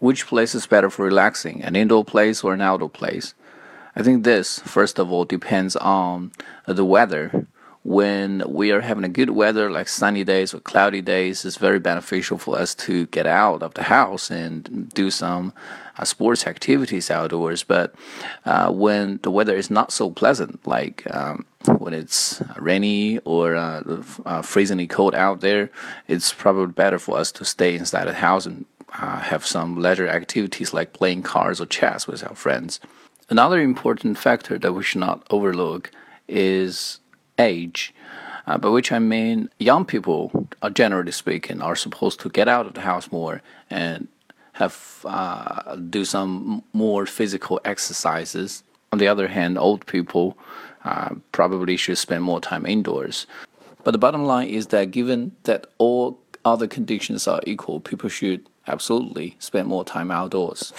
which place is better for relaxing, an indoor place or an outdoor place? I think this, first of all, depends on the weather. When we are having a good weather, like sunny days or cloudy days, it's very beneficial for us to get out of the house and do some uh, sports activities outdoors. But uh, when the weather is not so pleasant, like um, when it's rainy or uh, uh freezingly cold out there, it's probably better for us to stay inside the house and uh, have some leisure activities like playing cards or chess with our friends. Another important factor that we should not overlook is age. Uh, by which I mean young people, uh, generally speaking, are supposed to get out of the house more and have uh, do some more physical exercises. On the other hand, old people uh, probably should spend more time indoors. But the bottom line is that given that all other conditions are equal, people should absolutely spend more time outdoors.